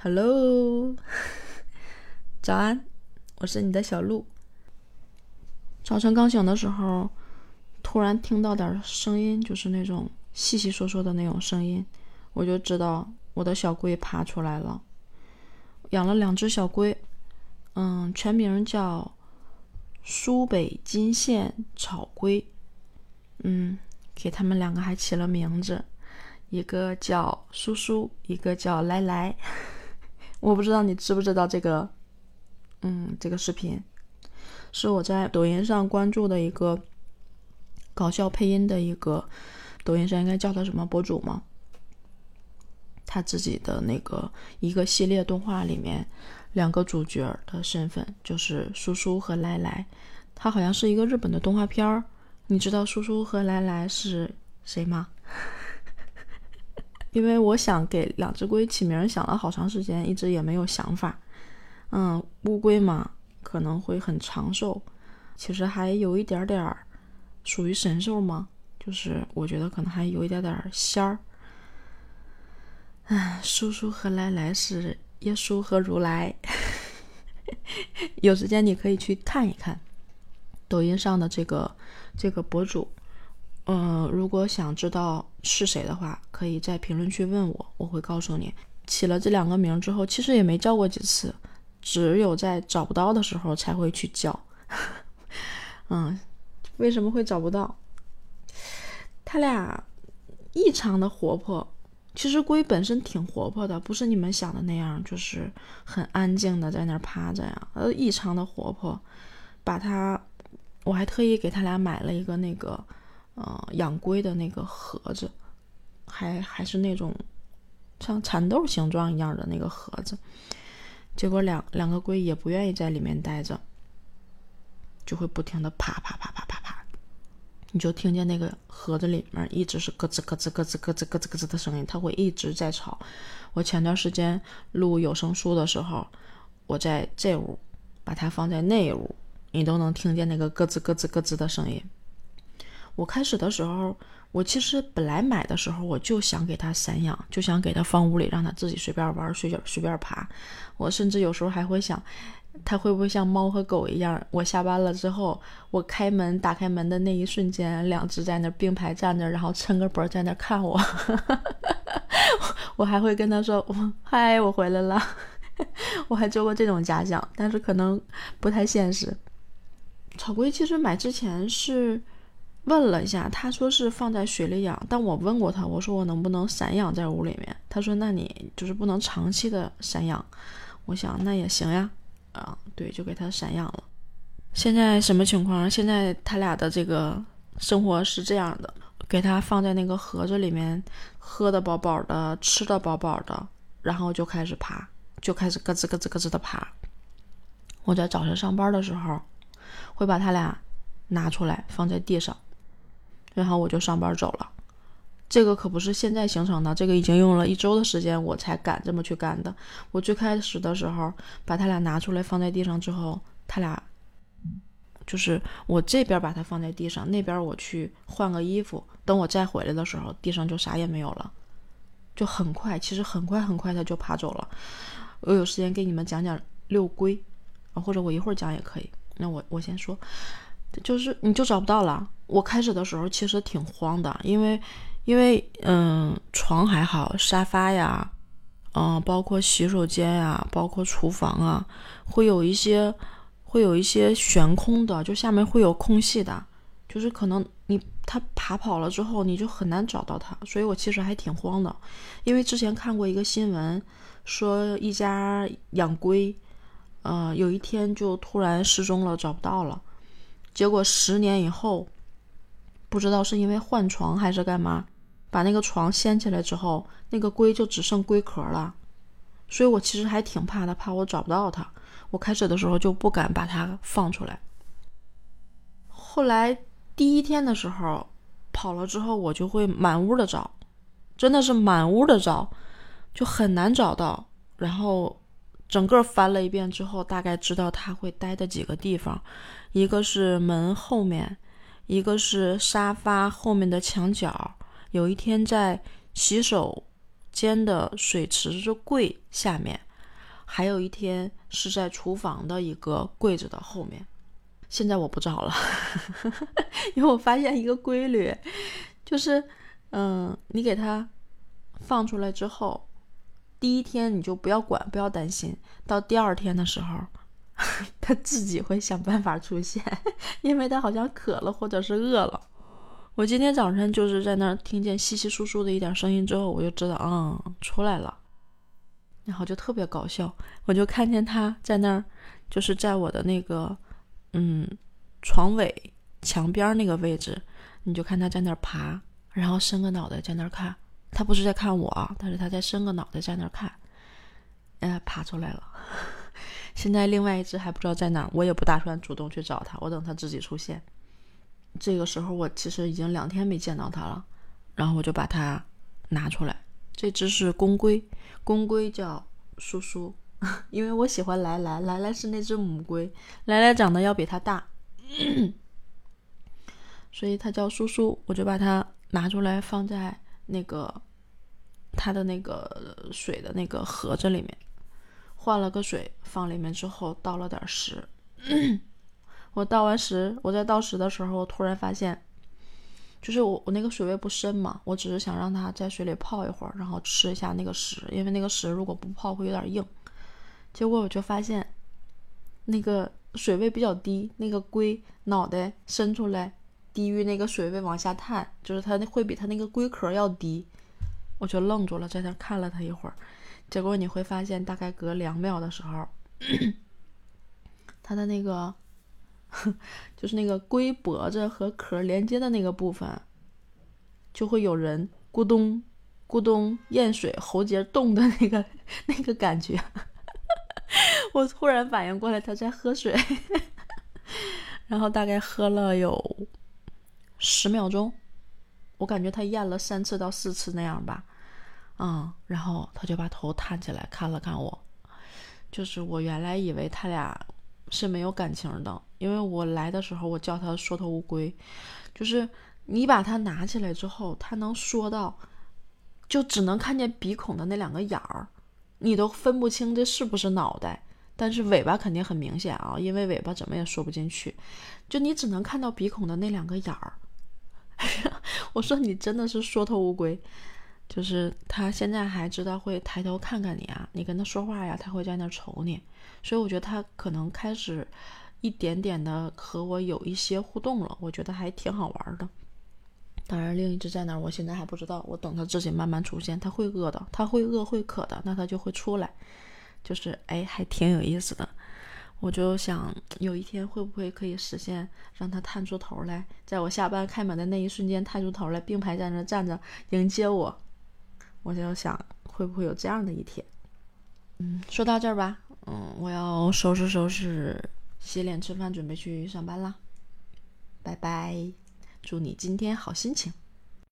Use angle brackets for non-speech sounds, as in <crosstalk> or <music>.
Hello，<laughs> 早安，我是你的小鹿。早晨刚醒的时候，突然听到点声音，就是那种细细说说的那种声音，我就知道我的小龟爬出来了。养了两只小龟，嗯，全名叫苏北金线草龟，嗯，给他们两个还起了名字，一个叫苏苏，一个叫来来。我不知道你知不知道这个，嗯，这个视频是我在抖音上关注的一个搞笑配音的一个，抖音上应该叫他什么博主吗？他自己的那个一个系列动画里面，两个主角的身份就是叔叔和来来，他好像是一个日本的动画片儿。你知道叔叔和来来是谁吗？因为我想给两只龟起名，想了好长时间，一直也没有想法。嗯，乌龟嘛，可能会很长寿，其实还有一点点儿属于神兽嘛，就是我觉得可能还有一点点仙儿。叔叔和来来是耶稣和如来，<laughs> 有时间你可以去看一看抖音上的这个这个博主。嗯，如果想知道是谁的话，可以在评论区问我，我会告诉你。起了这两个名之后，其实也没叫过几次，只有在找不到的时候才会去叫。<laughs> 嗯，为什么会找不到？他俩异常的活泼。其实龟本身挺活泼的，不是你们想的那样，就是很安静的在那儿趴着呀。呃，异常的活泼。把它，我还特意给他俩买了一个那个。呃，养龟的那个盒子，还还是那种像蚕豆形状一样的那个盒子，结果两两个龟也不愿意在里面待着，就会不停的啪啪啪啪啪啪，你就听见那个盒子里面一直是咯吱咯吱咯吱咯吱咯吱咯吱的声音，它会一直在吵。我前段时间录有声书的时候，我在这屋把它放在那屋，你都能听见那个咯吱咯吱咯吱的声音。我开始的时候，我其实本来买的时候我就想给它散养，就想给它放屋里，让它自己随便玩，随便随便爬。我甚至有时候还会想，它会不会像猫和狗一样？我下班了之后，我开门打开门的那一瞬间，两只在那并排站着，然后抻个脖在那看我。<laughs> 我还会跟它说：“嗨，我回来了。”我还做过这种假想，但是可能不太现实。草龟其实买之前是。问了一下，他说是放在水里养，但我问过他，我说我能不能散养在屋里面？他说那你就是不能长期的散养。我想那也行呀，啊，对，就给他散养了。现在什么情况？现在他俩的这个生活是这样的，给他放在那个盒子里面，喝的饱饱的，吃的饱饱的，然后就开始爬，就开始咯吱咯吱咯吱的爬。我在早晨上班的时候，会把他俩拿出来放在地上。然后我就上班走了，这个可不是现在形成的，这个已经用了一周的时间我才敢这么去干的。我最开始的时候把他俩拿出来放在地上之后，他俩就是我这边把它放在地上，那边我去换个衣服，等我再回来的时候，地上就啥也没有了，就很快，其实很快很快它就爬走了。我有时间给你们讲讲六龟啊，或者我一会儿讲也可以。那我我先说。就是你就找不到了。我开始的时候其实挺慌的，因为，因为嗯，床还好，沙发呀，嗯，包括洗手间呀，包括厨房啊，会有一些，会有一些悬空的，就下面会有空隙的，就是可能你它爬跑了之后，你就很难找到它。所以我其实还挺慌的，因为之前看过一个新闻，说一家养龟，呃，有一天就突然失踪了，找不到了。结果十年以后，不知道是因为换床还是干嘛，把那个床掀起来之后，那个龟就只剩龟壳了。所以我其实还挺怕的，怕我找不到它。我开始的时候就不敢把它放出来。后来第一天的时候跑了之后，我就会满屋的找，真的是满屋的找，就很难找到。然后。整个翻了一遍之后，大概知道它会待的几个地方，一个是门后面，一个是沙发后面的墙角。有一天在洗手间的水池子柜下面，还有一天是在厨房的一个柜子的后面。现在我不找了，<laughs> 因为我发现一个规律，就是，嗯，你给它放出来之后，第一天你就不要管，不要担心，到第二天的时候，<laughs> 它自己会想办法出现，<laughs> 因为它好像渴了或者是饿了。我今天早晨就是在那儿听见稀稀疏疏的一点声音之后，我就知道，嗯，出来了，然后就特别搞笑，我就看见它在那儿，就是在我的那个。嗯，床尾墙边那个位置，你就看他在那儿爬，然后伸个脑袋在那儿看。他不是在看我，但是他在伸个脑袋在那儿看。呃，爬出来了。现在另外一只还不知道在哪儿，我也不打算主动去找它，我等它自己出现。这个时候我其实已经两天没见到它了，然后我就把它拿出来。这只是公龟，公龟叫叔叔。<laughs> 因为我喜欢来来，来来是那只母龟，来来长得要比它大，所以它叫叔叔。我就把它拿出来放在那个它的那个水的那个盒子里面，换了个水放里面之后，倒了点食。<clears throat> 我倒完食，我在倒食的时候，我突然发现，就是我我那个水位不深嘛，我只是想让它在水里泡一会儿，然后吃一下那个食，因为那个食如果不泡会有点硬。结果我就发现，那个水位比较低，那个龟脑袋伸出来低于那个水位往下探，就是它那会比它那个龟壳要低。我就愣住了，在那看了它一会儿。结果你会发现，大概隔两秒的时候，它的那个 <laughs> 就是那个龟脖子和壳连接的那个部分，就会有人咕咚咕咚咽水，喉结动的那个那个感觉。<laughs> 我突然反应过来，他在喝水，<laughs> 然后大概喝了有十秒钟，我感觉他咽了三次到四次那样吧，嗯，然后他就把头探起来看了看我，就是我原来以为他俩是没有感情的，因为我来的时候我叫他缩头乌龟，就是你把它拿起来之后，它能缩到，就只能看见鼻孔的那两个眼儿。你都分不清这是不是脑袋，但是尾巴肯定很明显啊，因为尾巴怎么也缩不进去，就你只能看到鼻孔的那两个眼儿。<laughs> 我说你真的是缩头乌龟，就是他现在还知道会抬头看看你啊，你跟他说话呀，他会在那瞅你，所以我觉得他可能开始一点点的和我有一些互动了，我觉得还挺好玩的。当然，另一只在哪儿，我现在还不知道。我等它自己慢慢出现，它会饿的，它会饿会渴的，那它就会出来。就是，哎，还挺有意思的。我就想，有一天会不会可以实现，让它探出头来，在我下班开门的那一瞬间探出头来，并排在那站着迎接我。我就想，会不会有这样的一天？嗯，说到这儿吧，嗯，我要收拾收拾，洗脸吃饭，准备去上班了。拜拜。祝你今天好心情。